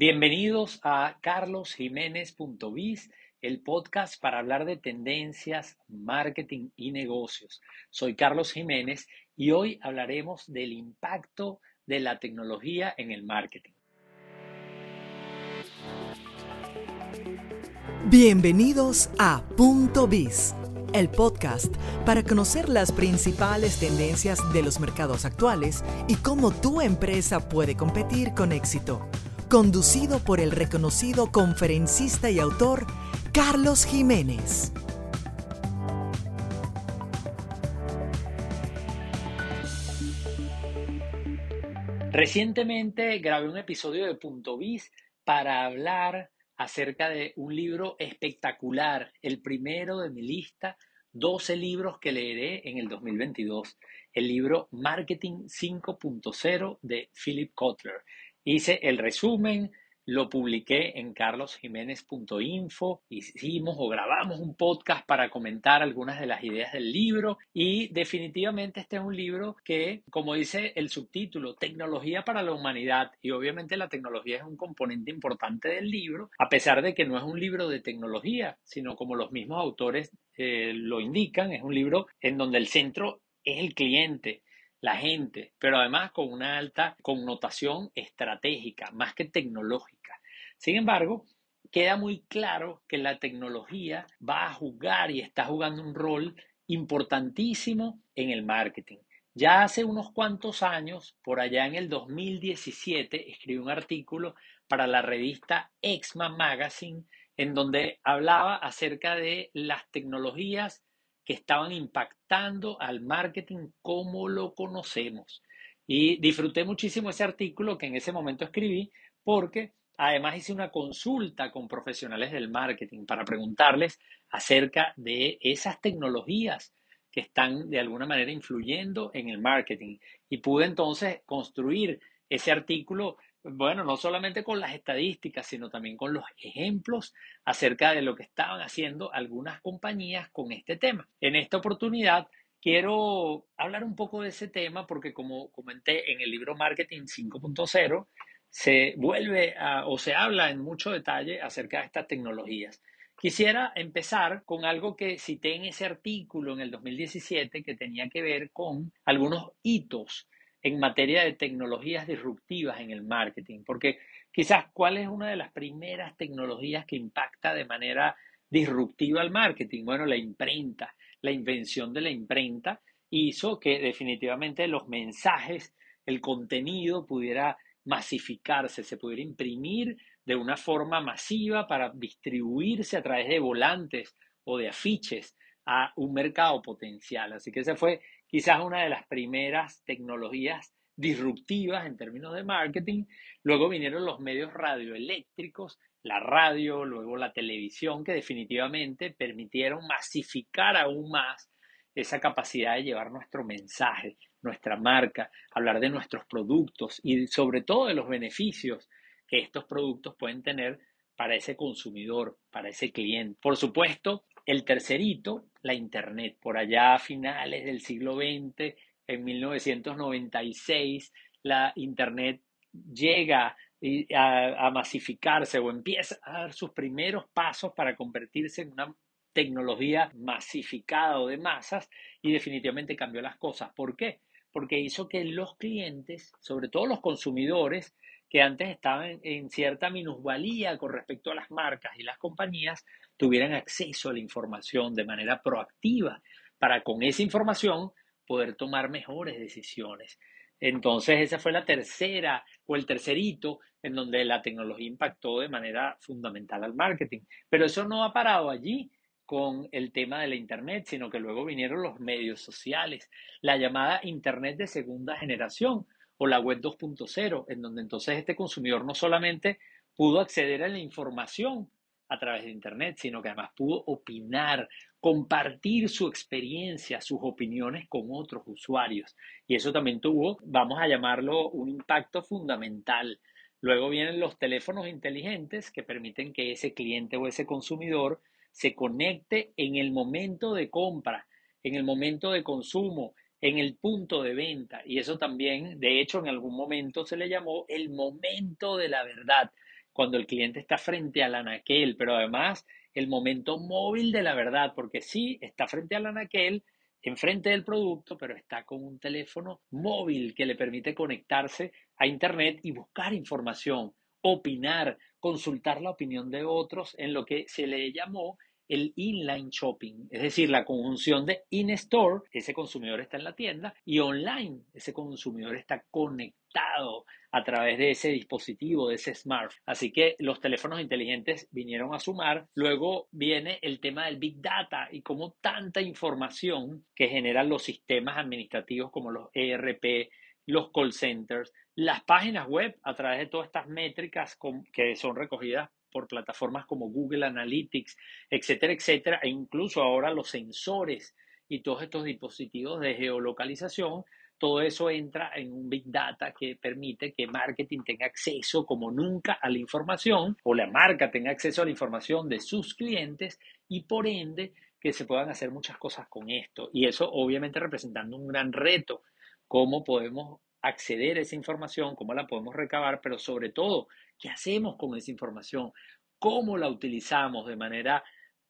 Bienvenidos a carlosjiménez.biz, el podcast para hablar de tendencias, marketing y negocios. Soy Carlos Jiménez y hoy hablaremos del impacto de la tecnología en el marketing. Bienvenidos a Punto Biz, el podcast para conocer las principales tendencias de los mercados actuales y cómo tu empresa puede competir con éxito conducido por el reconocido conferencista y autor Carlos Jiménez. Recientemente grabé un episodio de Punto Biz para hablar acerca de un libro espectacular, el primero de mi lista, 12 libros que leeré en el 2022, el libro Marketing 5.0 de Philip Kotler. Hice el resumen, lo publiqué en carlosjiménez.info, hicimos o grabamos un podcast para comentar algunas de las ideas del libro y definitivamente este es un libro que, como dice el subtítulo, tecnología para la humanidad y obviamente la tecnología es un componente importante del libro, a pesar de que no es un libro de tecnología, sino como los mismos autores eh, lo indican, es un libro en donde el centro es el cliente la gente, pero además con una alta connotación estratégica, más que tecnológica. Sin embargo, queda muy claro que la tecnología va a jugar y está jugando un rol importantísimo en el marketing. Ya hace unos cuantos años, por allá en el 2017, escribí un artículo para la revista Exma Magazine en donde hablaba acerca de las tecnologías que estaban impactando al marketing como lo conocemos. Y disfruté muchísimo ese artículo que en ese momento escribí porque además hice una consulta con profesionales del marketing para preguntarles acerca de esas tecnologías que están de alguna manera influyendo en el marketing. Y pude entonces construir ese artículo bueno, no solamente con las estadísticas, sino también con los ejemplos acerca de lo que estaban haciendo algunas compañías con este tema. En esta oportunidad quiero hablar un poco de ese tema porque como comenté en el libro Marketing 5.0, se vuelve o se habla en mucho detalle acerca de estas tecnologías. Quisiera empezar con algo que cité en ese artículo en el 2017 que tenía que ver con algunos hitos en materia de tecnologías disruptivas en el marketing, porque quizás cuál es una de las primeras tecnologías que impacta de manera disruptiva al marketing. Bueno, la imprenta, la invención de la imprenta hizo que definitivamente los mensajes, el contenido pudiera masificarse, se pudiera imprimir de una forma masiva para distribuirse a través de volantes o de afiches a un mercado potencial. Así que ese fue quizás una de las primeras tecnologías disruptivas en términos de marketing. Luego vinieron los medios radioeléctricos, la radio, luego la televisión, que definitivamente permitieron masificar aún más esa capacidad de llevar nuestro mensaje, nuestra marca, hablar de nuestros productos y sobre todo de los beneficios que estos productos pueden tener para ese consumidor, para ese cliente. Por supuesto, el tercerito, la Internet, por allá a finales del siglo XX, en 1996, la Internet llega a, a, masificarse o empieza a dar sus primeros pasos para convertirse en una tecnología masificada o de masas y definitivamente cambió las cosas. ¿Por qué? Porque hizo que los clientes, sobre todo los consumidores, que antes estaban en cierta minusvalía con respecto a las marcas y las compañías, tuvieran acceso a la información de manera proactiva para con esa información poder tomar mejores decisiones. Entonces, esa fue la tercera o el tercer hito en donde la tecnología impactó de manera fundamental al marketing. Pero eso no ha parado allí con el tema de la Internet, sino que luego vinieron los medios sociales, la llamada Internet de segunda generación o la web 2.0, en donde entonces este consumidor no solamente pudo acceder a la información a través de Internet, sino que además pudo opinar, compartir su experiencia, sus opiniones con otros usuarios. Y eso también tuvo, vamos a llamarlo, un impacto fundamental. Luego vienen los teléfonos inteligentes que permiten que ese cliente o ese consumidor se conecte en el momento de compra, en el momento de consumo, en el punto de venta. Y eso también, de hecho, en algún momento se le llamó el momento de la verdad cuando el cliente está frente al anaquel, pero además el momento móvil de la verdad, porque sí, está frente al anaquel, enfrente del producto, pero está con un teléfono móvil que le permite conectarse a Internet y buscar información, opinar, consultar la opinión de otros en lo que se le llamó el inline shopping, es decir, la conjunción de in-store, ese consumidor está en la tienda, y online, ese consumidor está conectado a través de ese dispositivo, de ese smart. Así que los teléfonos inteligentes vinieron a sumar. Luego viene el tema del big data y cómo tanta información que generan los sistemas administrativos como los ERP, los call centers, las páginas web a través de todas estas métricas que son recogidas por plataformas como Google Analytics, etcétera, etcétera, e incluso ahora los sensores y todos estos dispositivos de geolocalización, todo eso entra en un Big Data que permite que marketing tenga acceso como nunca a la información o la marca tenga acceso a la información de sus clientes y por ende que se puedan hacer muchas cosas con esto. Y eso obviamente representando un gran reto, cómo podemos acceder a esa información, cómo la podemos recabar, pero sobre todo ¿Qué hacemos con esa información? ¿Cómo la utilizamos de manera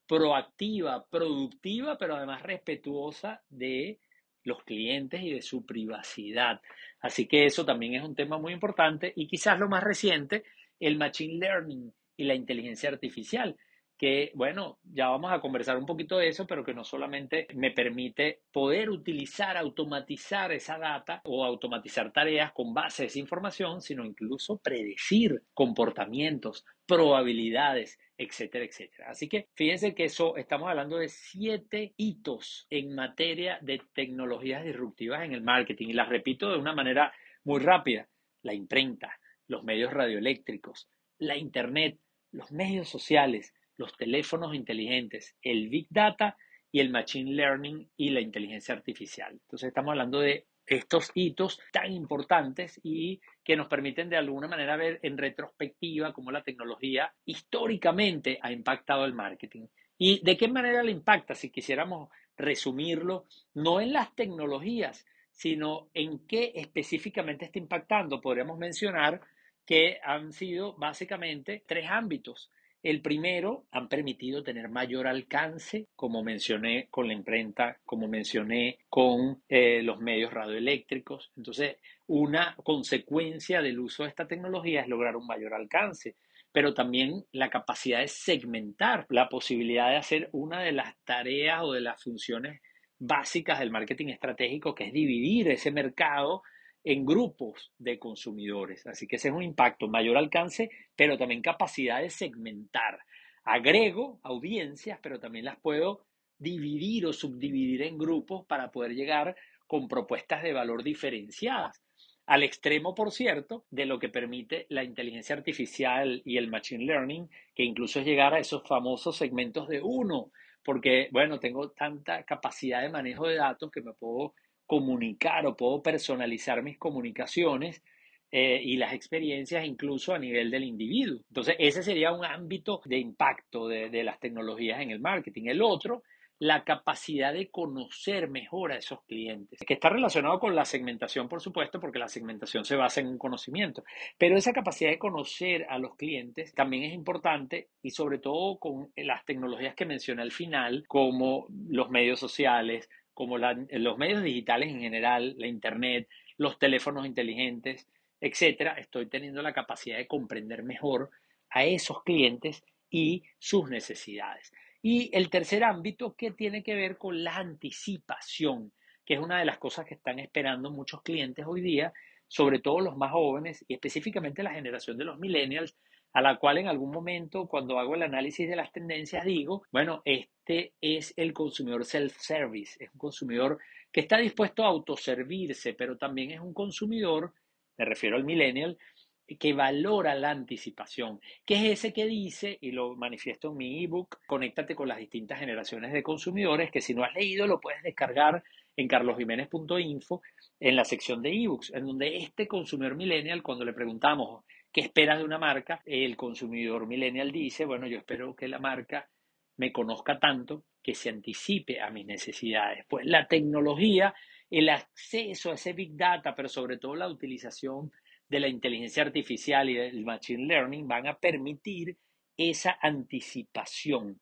proactiva, productiva, pero además respetuosa de los clientes y de su privacidad? Así que eso también es un tema muy importante y quizás lo más reciente, el Machine Learning y la inteligencia artificial que, bueno, ya vamos a conversar un poquito de eso, pero que no solamente me permite poder utilizar, automatizar esa data o automatizar tareas con base a esa información, sino incluso predecir comportamientos, probabilidades, etcétera, etcétera. Así que fíjense que eso estamos hablando de siete hitos en materia de tecnologías disruptivas en el marketing y las repito de una manera muy rápida. La imprenta, los medios radioeléctricos, la internet, los medios sociales, los teléfonos inteligentes, el Big Data y el Machine Learning y la inteligencia artificial. Entonces estamos hablando de estos hitos tan importantes y que nos permiten de alguna manera ver en retrospectiva cómo la tecnología históricamente ha impactado el marketing. ¿Y de qué manera le impacta? Si quisiéramos resumirlo, no en las tecnologías, sino en qué específicamente está impactando. Podríamos mencionar que han sido básicamente tres ámbitos. El primero, han permitido tener mayor alcance, como mencioné con la imprenta, como mencioné con eh, los medios radioeléctricos. Entonces, una consecuencia del uso de esta tecnología es lograr un mayor alcance, pero también la capacidad de segmentar, la posibilidad de hacer una de las tareas o de las funciones básicas del marketing estratégico, que es dividir ese mercado en grupos de consumidores. Así que ese es un impacto, mayor alcance, pero también capacidad de segmentar. Agrego audiencias, pero también las puedo dividir o subdividir en grupos para poder llegar con propuestas de valor diferenciadas. Al extremo, por cierto, de lo que permite la inteligencia artificial y el machine learning, que incluso es llegar a esos famosos segmentos de uno, porque, bueno, tengo tanta capacidad de manejo de datos que me puedo comunicar o puedo personalizar mis comunicaciones eh, y las experiencias incluso a nivel del individuo. Entonces, ese sería un ámbito de impacto de, de las tecnologías en el marketing. El otro la capacidad de conocer mejor a esos clientes, que está relacionado con la segmentación, por supuesto, porque la segmentación se basa en un conocimiento, pero esa capacidad de conocer a los clientes también es importante y sobre todo con las tecnologías que mencioné al final, como los medios sociales, como los medios digitales en general, la Internet, los teléfonos inteligentes, etcétera, estoy teniendo la capacidad de comprender mejor a esos clientes y sus necesidades. Y el tercer ámbito que tiene que ver con la anticipación, que es una de las cosas que están esperando muchos clientes hoy día, sobre todo los más jóvenes y específicamente la generación de los millennials, a la cual en algún momento cuando hago el análisis de las tendencias digo, bueno, este es el consumidor self-service, es un consumidor que está dispuesto a autoservirse, pero también es un consumidor, me refiero al millennial, que valora la anticipación, que es ese que dice, y lo manifiesto en mi ebook, conéctate con las distintas generaciones de consumidores, que si no has leído lo puedes descargar en carlosjiménez.info en la sección de ebooks, en donde este consumidor millennial, cuando le preguntamos ¿Qué esperas de una marca? El consumidor millennial dice, bueno, yo espero que la marca me conozca tanto que se anticipe a mis necesidades. Pues la tecnología, el acceso a ese big data, pero sobre todo la utilización de la inteligencia artificial y del machine learning van a permitir esa anticipación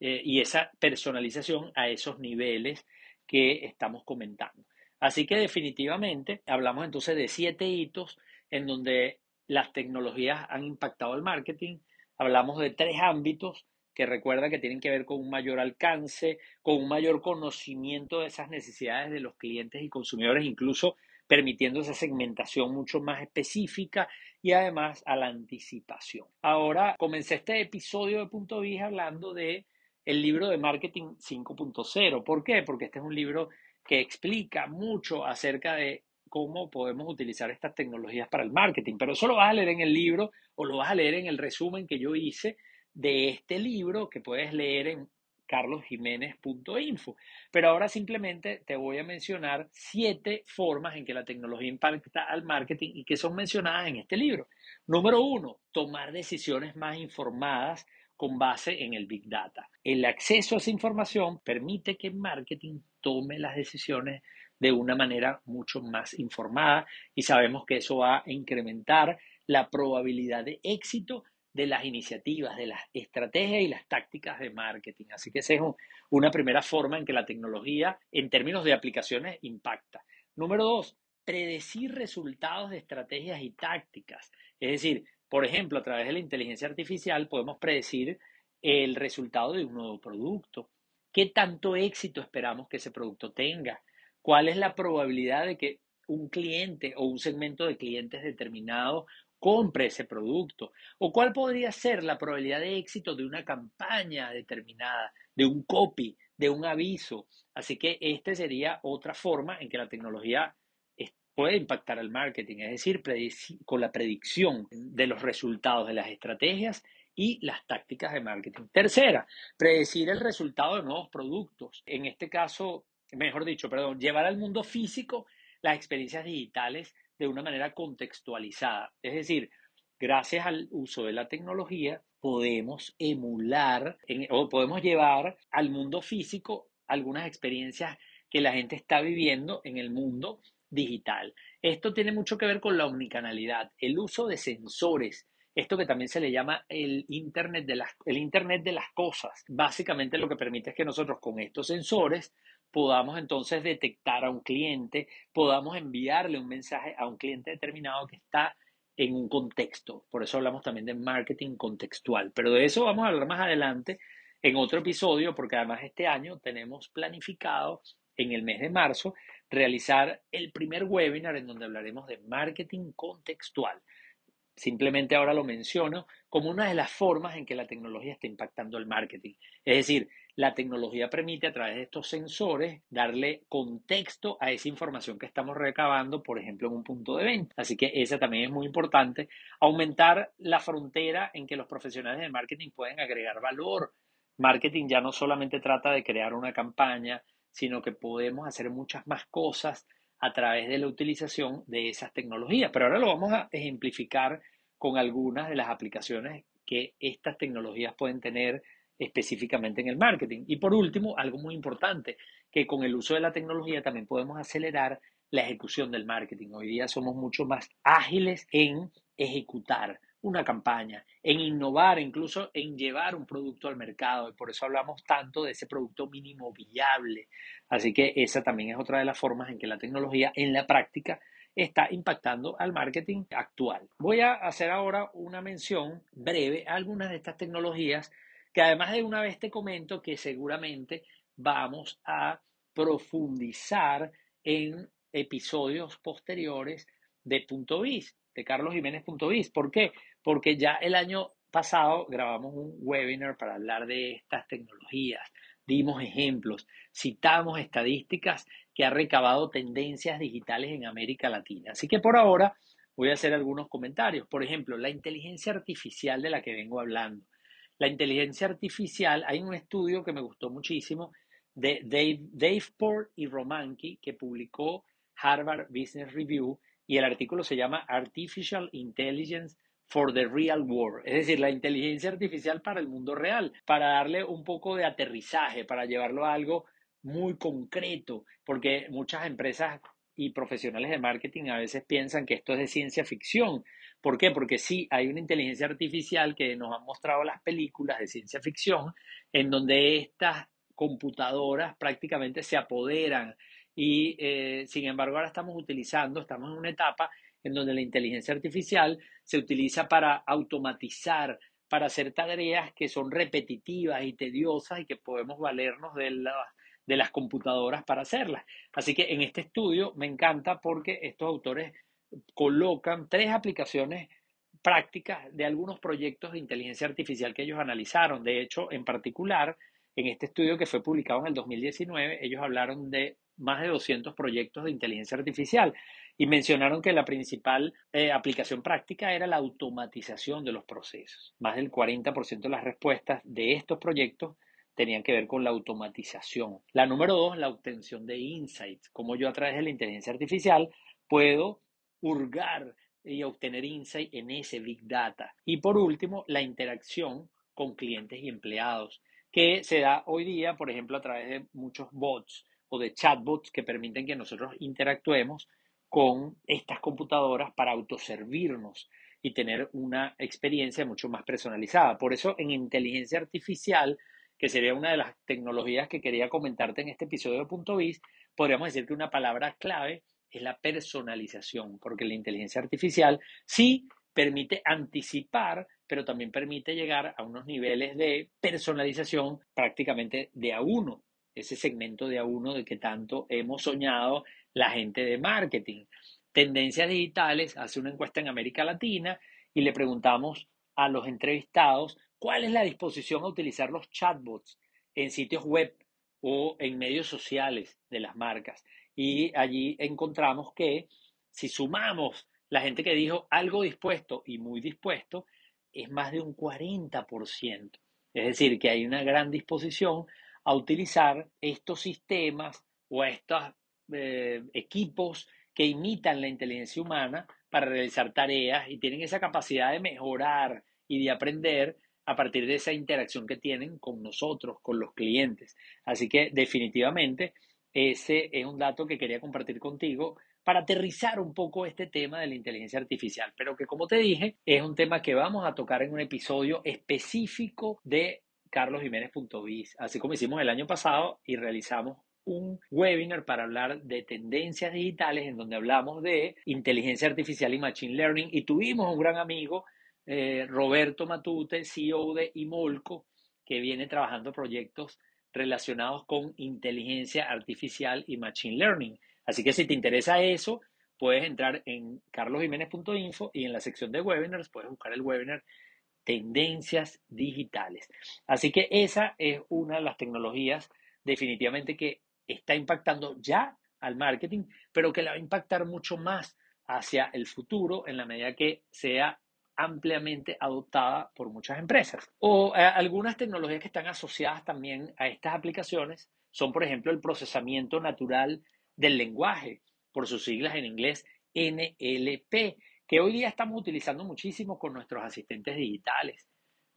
eh, y esa personalización a esos niveles que estamos comentando. Así que definitivamente hablamos entonces de siete hitos en donde las tecnologías han impactado el marketing. Hablamos de tres ámbitos que recuerda que tienen que ver con un mayor alcance, con un mayor conocimiento de esas necesidades de los clientes y consumidores, incluso permitiendo esa segmentación mucho más específica y además a la anticipación. Ahora comencé este episodio de Punto Vija hablando de el libro de Marketing 5.0. ¿Por qué? Porque este es un libro que explica mucho acerca de cómo podemos utilizar estas tecnologías para el marketing. Pero eso lo vas a leer en el libro o lo vas a leer en el resumen que yo hice de este libro que puedes leer en carlosjiménez.info. Pero ahora simplemente te voy a mencionar siete formas en que la tecnología impacta al marketing y que son mencionadas en este libro. Número uno, tomar decisiones más informadas con base en el Big Data. El acceso a esa información permite que el marketing tome las decisiones de una manera mucho más informada y sabemos que eso va a incrementar la probabilidad de éxito de las iniciativas, de las estrategias y las tácticas de marketing. Así que esa es una primera forma en que la tecnología, en términos de aplicaciones, impacta. Número dos, predecir resultados de estrategias y tácticas. Es decir, por ejemplo, a través de la inteligencia artificial podemos predecir el resultado de un nuevo producto. ¿Qué tanto éxito esperamos que ese producto tenga? ¿Cuál es la probabilidad de que un cliente o un segmento de clientes determinado compre ese producto? ¿O cuál podría ser la probabilidad de éxito de una campaña determinada, de un copy, de un aviso? Así que esta sería otra forma en que la tecnología puede impactar al marketing, es decir, con la predicción de los resultados de las estrategias y las tácticas de marketing. Tercera, predecir el resultado de nuevos productos. En este caso, mejor dicho, perdón, llevar al mundo físico las experiencias digitales de una manera contextualizada. Es decir, gracias al uso de la tecnología, podemos emular o podemos llevar al mundo físico algunas experiencias que la gente está viviendo en el mundo digital. Esto tiene mucho que ver con la omnicanalidad, el uso de sensores, esto que también se le llama el Internet de las, el Internet de las cosas. Básicamente lo que permite es que nosotros con estos sensores podamos entonces detectar a un cliente, podamos enviarle un mensaje a un cliente determinado que está en un contexto. Por eso hablamos también de marketing contextual. Pero de eso vamos a hablar más adelante en otro episodio, porque además este año tenemos planificado en el mes de marzo realizar el primer webinar en donde hablaremos de marketing contextual. Simplemente ahora lo menciono como una de las formas en que la tecnología está impactando el marketing. Es decir, la tecnología permite a través de estos sensores darle contexto a esa información que estamos recabando, por ejemplo, en un punto de venta. Así que esa también es muy importante. Aumentar la frontera en que los profesionales de marketing pueden agregar valor. Marketing ya no solamente trata de crear una campaña, sino que podemos hacer muchas más cosas a través de la utilización de esas tecnologías. Pero ahora lo vamos a ejemplificar con algunas de las aplicaciones que estas tecnologías pueden tener específicamente en el marketing. Y por último, algo muy importante, que con el uso de la tecnología también podemos acelerar la ejecución del marketing. Hoy día somos mucho más ágiles en ejecutar una campaña, en innovar, incluso en llevar un producto al mercado. Y por eso hablamos tanto de ese producto mínimo viable. Así que esa también es otra de las formas en que la tecnología en la práctica está impactando al marketing actual. Voy a hacer ahora una mención breve a algunas de estas tecnologías que además de una vez te comento que seguramente vamos a profundizar en episodios posteriores de Punto Biz, de carlosjiménez.biz. ¿Por qué? porque ya el año pasado grabamos un webinar para hablar de estas tecnologías, dimos ejemplos, citamos estadísticas que ha recabado tendencias digitales en América Latina. Así que por ahora voy a hacer algunos comentarios. Por ejemplo, la inteligencia artificial de la que vengo hablando. La inteligencia artificial, hay un estudio que me gustó muchísimo de Dave, Dave Port y Romanki que publicó Harvard Business Review y el artículo se llama Artificial Intelligence for the real world, es decir, la inteligencia artificial para el mundo real, para darle un poco de aterrizaje, para llevarlo a algo muy concreto, porque muchas empresas y profesionales de marketing a veces piensan que esto es de ciencia ficción. ¿Por qué? Porque sí, hay una inteligencia artificial que nos han mostrado las películas de ciencia ficción en donde estas computadoras prácticamente se apoderan y eh, sin embargo ahora estamos utilizando, estamos en una etapa en donde la inteligencia artificial se utiliza para automatizar, para hacer tareas que son repetitivas y tediosas y que podemos valernos de, de las computadoras para hacerlas. Así que en este estudio me encanta porque estos autores colocan tres aplicaciones prácticas de algunos proyectos de inteligencia artificial que ellos analizaron. De hecho, en particular, en este estudio que fue publicado en el 2019, ellos hablaron de más de 200 proyectos de inteligencia artificial y mencionaron que la principal eh, aplicación práctica era la automatización de los procesos. Más del 40% de las respuestas de estos proyectos tenían que ver con la automatización. La número dos, la obtención de insights, como yo a través de la inteligencia artificial puedo hurgar y obtener insight en ese big data. Y por último, la interacción con clientes y empleados, que se da hoy día, por ejemplo, a través de muchos bots o de chatbots que permiten que nosotros interactuemos con estas computadoras para autoservirnos y tener una experiencia mucho más personalizada. Por eso en inteligencia artificial, que sería una de las tecnologías que quería comentarte en este episodio de Punto Biz, podríamos decir que una palabra clave es la personalización, porque la inteligencia artificial sí permite anticipar, pero también permite llegar a unos niveles de personalización prácticamente de a uno, ese segmento de a uno de que tanto hemos soñado la gente de marketing. Tendencias Digitales hace una encuesta en América Latina y le preguntamos a los entrevistados cuál es la disposición a utilizar los chatbots en sitios web o en medios sociales de las marcas. Y allí encontramos que si sumamos la gente que dijo algo dispuesto y muy dispuesto, es más de un 40%. Es decir, que hay una gran disposición a utilizar estos sistemas o estos eh, equipos que imitan la inteligencia humana para realizar tareas y tienen esa capacidad de mejorar y de aprender a partir de esa interacción que tienen con nosotros, con los clientes. Así que definitivamente ese es un dato que quería compartir contigo para aterrizar un poco este tema de la inteligencia artificial, pero que como te dije es un tema que vamos a tocar en un episodio específico de carlosjiménez.biz, así como hicimos el año pasado y realizamos un webinar para hablar de tendencias digitales en donde hablamos de inteligencia artificial y machine learning y tuvimos un gran amigo, eh, Roberto Matute, CEO de Imolco, que viene trabajando proyectos relacionados con inteligencia artificial y machine learning. Así que si te interesa eso, puedes entrar en carlosjiménez.info y en la sección de webinars puedes buscar el webinar Tendencias Digitales. Así que esa es una de las tecnologías definitivamente que está impactando ya al marketing, pero que la va a impactar mucho más hacia el futuro en la medida que sea ampliamente adoptada por muchas empresas. O eh, algunas tecnologías que están asociadas también a estas aplicaciones son, por ejemplo, el procesamiento natural del lenguaje, por sus siglas en inglés NLP, que hoy día estamos utilizando muchísimo con nuestros asistentes digitales,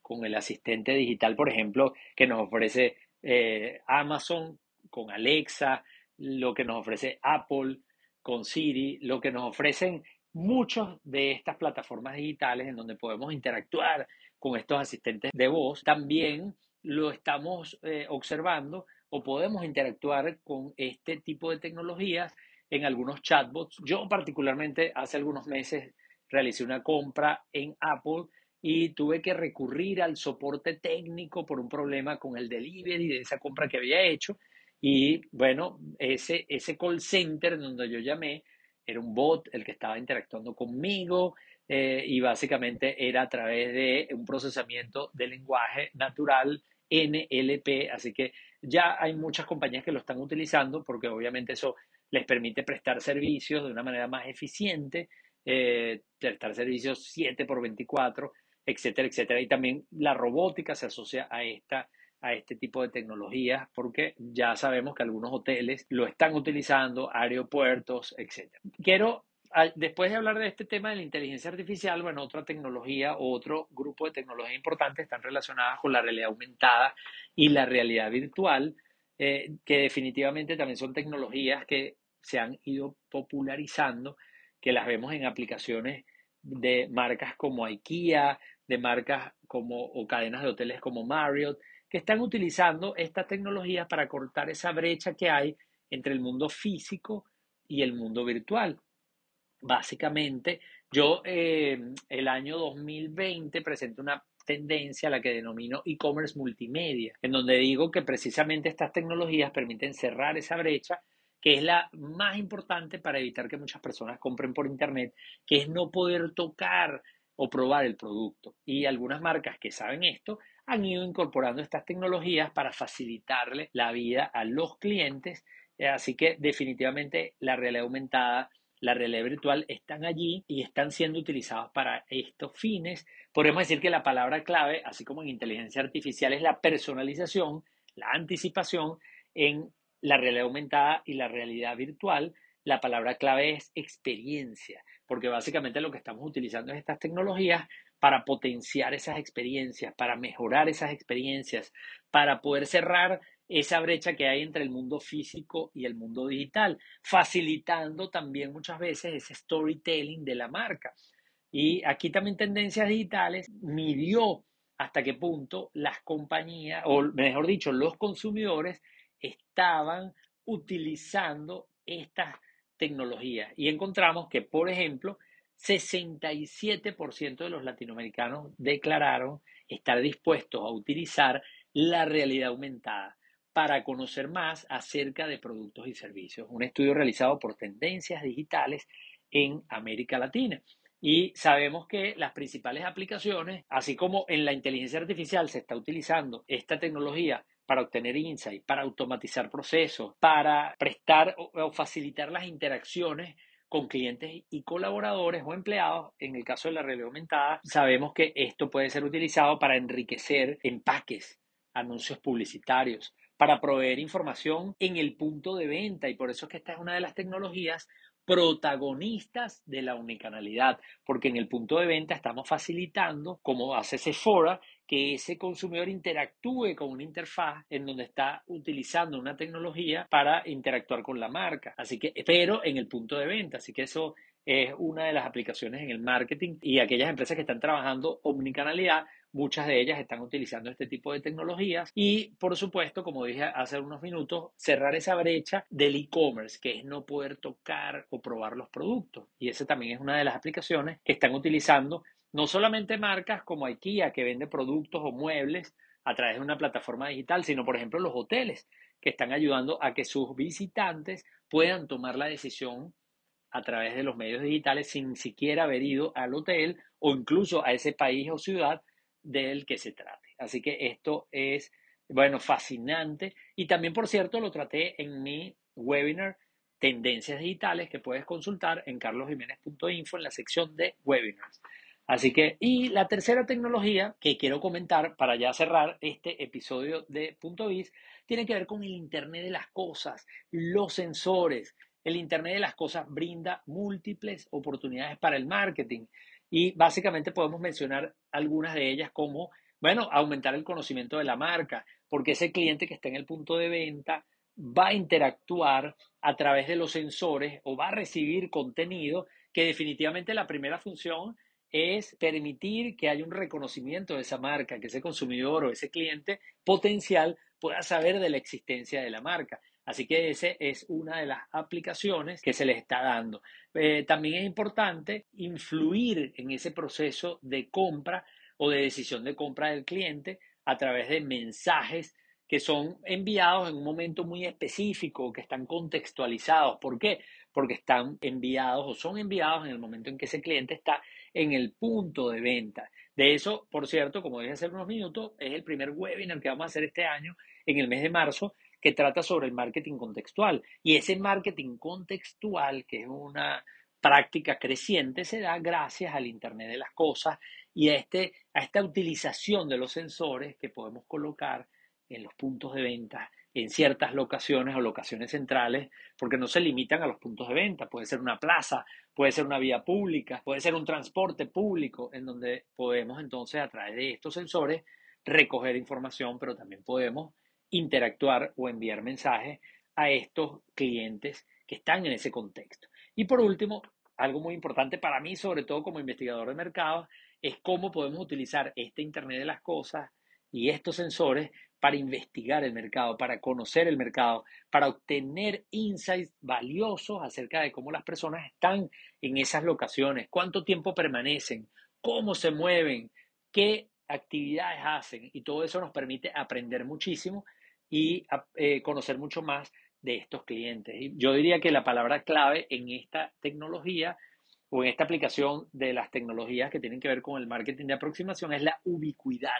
con el asistente digital, por ejemplo, que nos ofrece eh, Amazon con Alexa, lo que nos ofrece Apple con Siri, lo que nos ofrecen muchas de estas plataformas digitales en donde podemos interactuar con estos asistentes de voz, también lo estamos eh, observando o podemos interactuar con este tipo de tecnologías en algunos chatbots. Yo particularmente hace algunos meses realicé una compra en Apple y tuve que recurrir al soporte técnico por un problema con el delivery de esa compra que había hecho y bueno, ese, ese call center donde yo llamé era un bot el que estaba interactuando conmigo eh, y básicamente era a través de un procesamiento de lenguaje natural NLP, así que ya hay muchas compañías que lo están utilizando porque obviamente eso les permite prestar servicios de una manera más eficiente, eh, prestar servicios 7 por 24, etcétera, etcétera. Y también la robótica se asocia a esta a este tipo de tecnologías porque ya sabemos que algunos hoteles lo están utilizando, aeropuertos, etc. Quiero, después de hablar de este tema de la inteligencia artificial, bueno, otra tecnología o otro grupo de tecnologías importantes están relacionadas con la realidad aumentada y la realidad virtual, eh, que definitivamente también son tecnologías que se han ido popularizando, que las vemos en aplicaciones de marcas como IKEA, de marcas como o cadenas de hoteles como Marriott, que están utilizando estas tecnologías para cortar esa brecha que hay entre el mundo físico y el mundo virtual. Básicamente, yo eh, el año 2020 presenté una tendencia a la que denomino e-commerce multimedia, en donde digo que precisamente estas tecnologías permiten cerrar esa brecha que es la más importante para evitar que muchas personas compren por Internet, que es no poder tocar o probar el producto. Y algunas marcas que saben esto han ido incorporando estas tecnologías para facilitarle la vida a los clientes. Eh, así que definitivamente la realidad aumentada, la realidad virtual están allí y están siendo utilizados para estos fines. Podemos decir que la palabra clave, así como en inteligencia artificial, es la personalización, la anticipación en la realidad aumentada y la realidad virtual. La palabra clave es experiencia, porque básicamente lo que estamos utilizando es estas tecnologías para potenciar esas experiencias, para mejorar esas experiencias, para poder cerrar esa brecha que hay entre el mundo físico y el mundo digital, facilitando también muchas veces ese storytelling de la marca. Y aquí también Tendencias Digitales midió hasta qué punto las compañías, o mejor dicho, los consumidores estaban utilizando estas tecnologías. Y encontramos que, por ejemplo, 67% de los latinoamericanos declararon estar dispuestos a utilizar la realidad aumentada para conocer más acerca de productos y servicios. Un estudio realizado por Tendencias Digitales en América Latina. Y sabemos que las principales aplicaciones, así como en la inteligencia artificial se está utilizando esta tecnología para obtener insight, para automatizar procesos, para prestar o facilitar las interacciones con clientes y colaboradores o empleados. En el caso de la realidad aumentada, sabemos que esto puede ser utilizado para enriquecer empaques, anuncios publicitarios, para proveer información en el punto de venta y por eso es que esta es una de las tecnologías protagonistas de la unicanalidad, porque en el punto de venta estamos facilitando, como hace Sephora, que ese consumidor interactúe con una interfaz en donde está utilizando una tecnología para interactuar con la marca. Así que, pero en el punto de venta. Así que eso es una de las aplicaciones en el marketing y aquellas empresas que están trabajando omnicanalidad, muchas de ellas están utilizando este tipo de tecnologías y por supuesto, como dije hace unos minutos, cerrar esa brecha del e-commerce, que es no poder tocar o probar los productos. Y esa también es una de las aplicaciones que están utilizando no solamente marcas como IKEA, que vende productos o muebles a través de una plataforma digital, sino por ejemplo los hoteles, que están ayudando a que sus visitantes puedan tomar la decisión a través de los medios digitales sin siquiera haber ido al hotel o incluso a ese país o ciudad del que se trate. Así que esto es, bueno, fascinante. Y también, por cierto, lo traté en mi webinar Tendencias Digitales que puedes consultar en carlosjiménez.info en la sección de webinars. Así que, y la tercera tecnología que quiero comentar para ya cerrar este episodio de Punto Biz, tiene que ver con el Internet de las Cosas, los sensores. El Internet de las Cosas brinda múltiples oportunidades para el marketing y básicamente podemos mencionar algunas de ellas como, bueno, aumentar el conocimiento de la marca, porque ese cliente que está en el punto de venta va a interactuar a través de los sensores o va a recibir contenido que definitivamente la primera función es permitir que haya un reconocimiento de esa marca, que ese consumidor o ese cliente potencial pueda saber de la existencia de la marca. Así que esa es una de las aplicaciones que se les está dando. Eh, también es importante influir en ese proceso de compra o de decisión de compra del cliente a través de mensajes que son enviados en un momento muy específico, que están contextualizados. ¿Por qué? Porque están enviados o son enviados en el momento en que ese cliente está en el punto de venta. De eso, por cierto, como dije hace unos minutos, es el primer webinar que vamos a hacer este año, en el mes de marzo, que trata sobre el marketing contextual. Y ese marketing contextual, que es una práctica creciente, se da gracias al Internet de las Cosas y a, este, a esta utilización de los sensores que podemos colocar en los puntos de venta en ciertas locaciones o locaciones centrales, porque no se limitan a los puntos de venta. Puede ser una plaza, puede ser una vía pública, puede ser un transporte público, en donde podemos entonces a través de estos sensores recoger información, pero también podemos interactuar o enviar mensajes a estos clientes que están en ese contexto. Y por último, algo muy importante para mí, sobre todo como investigador de mercados, es cómo podemos utilizar este Internet de las Cosas y estos sensores para investigar el mercado, para conocer el mercado, para obtener insights valiosos acerca de cómo las personas están en esas locaciones, cuánto tiempo permanecen, cómo se mueven, qué actividades hacen. Y todo eso nos permite aprender muchísimo y eh, conocer mucho más de estos clientes. yo diría que la palabra clave en esta tecnología o en esta aplicación de las tecnologías que tienen que ver con el marketing de aproximación es la ubicuidad.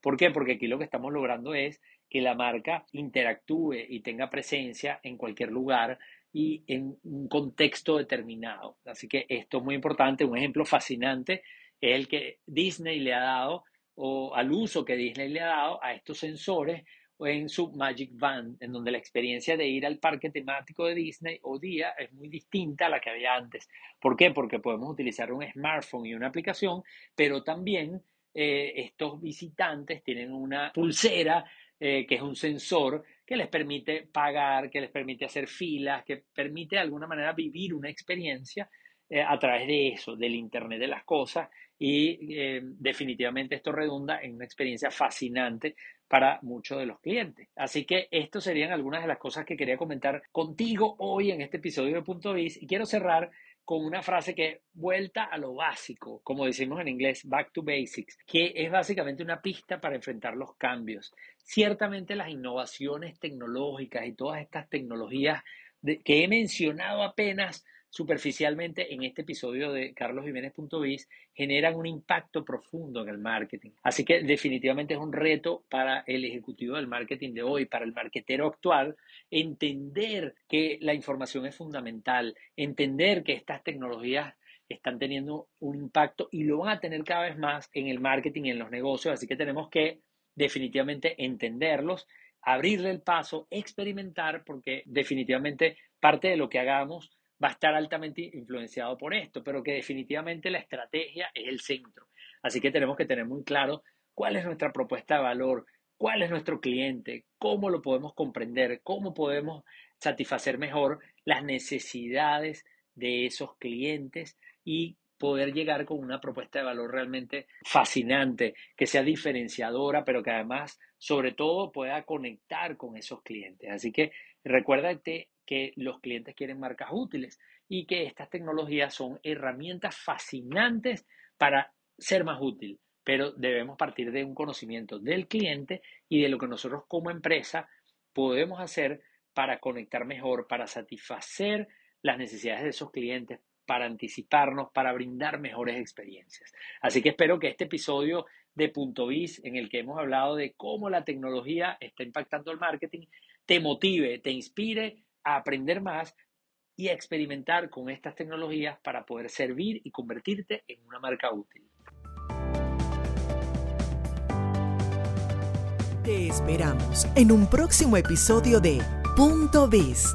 ¿Por qué? Porque aquí lo que estamos logrando es que la marca interactúe y tenga presencia en cualquier lugar y en un contexto determinado. Así que esto es muy importante. Un ejemplo fascinante es el que Disney le ha dado o al uso que Disney le ha dado a estos sensores en su Magic Band, en donde la experiencia de ir al parque temático de Disney o día es muy distinta a la que había antes. ¿Por qué? Porque podemos utilizar un smartphone y una aplicación, pero también eh, estos visitantes tienen una pulsera eh, que es un sensor que les permite pagar, que les permite hacer filas, que permite de alguna manera vivir una experiencia eh, a través de eso, del Internet de las Cosas, y definitivamente esto redunda en una experiencia fascinante para muchos de los clientes. Así que estas serían algunas de las cosas que quería comentar contigo hoy en este episodio de Punto Biz y quiero cerrar con una frase que vuelta a lo básico, como decimos en inglés, back to basics, que es básicamente una pista para enfrentar los cambios. Ciertamente las innovaciones tecnológicas y todas estas tecnologías que he mencionado apenas superficialmente en este episodio de carlosjiménez.biz generan un impacto profundo en el marketing. Así que definitivamente es un reto para el ejecutivo del marketing de hoy, para el marketero actual, entender que la información es fundamental, entender que estas tecnologías están teniendo un impacto y lo van a tener cada vez más en el marketing y en los negocios, así que tenemos que definitivamente entenderlos, abrirle el paso, experimentar, porque definitivamente parte de lo que hagamos va a estar altamente influenciado por esto, pero que definitivamente la estrategia es el centro. Así que tenemos que tener muy claro cuál es nuestra propuesta de valor, cuál es nuestro cliente, cómo lo podemos comprender, cómo podemos satisfacer mejor las necesidades de esos clientes y poder llegar con una propuesta de valor realmente fascinante, que sea diferenciadora, pero que además, sobre todo, pueda conectar con esos clientes. Así que recuérdate que los clientes quieren marcas útiles y que estas tecnologías son herramientas fascinantes para ser más útil, pero debemos partir de un conocimiento del cliente y de lo que nosotros como empresa podemos hacer para conectar mejor, para satisfacer las necesidades de esos clientes, para anticiparnos, para brindar mejores experiencias. Así que espero que este episodio de Punto Biz, en el que hemos hablado de cómo la tecnología está impactando el marketing, te motive, te inspire a aprender más y a experimentar con estas tecnologías para poder servir y convertirte en una marca útil. Te esperamos en un próximo episodio de Punto Biz,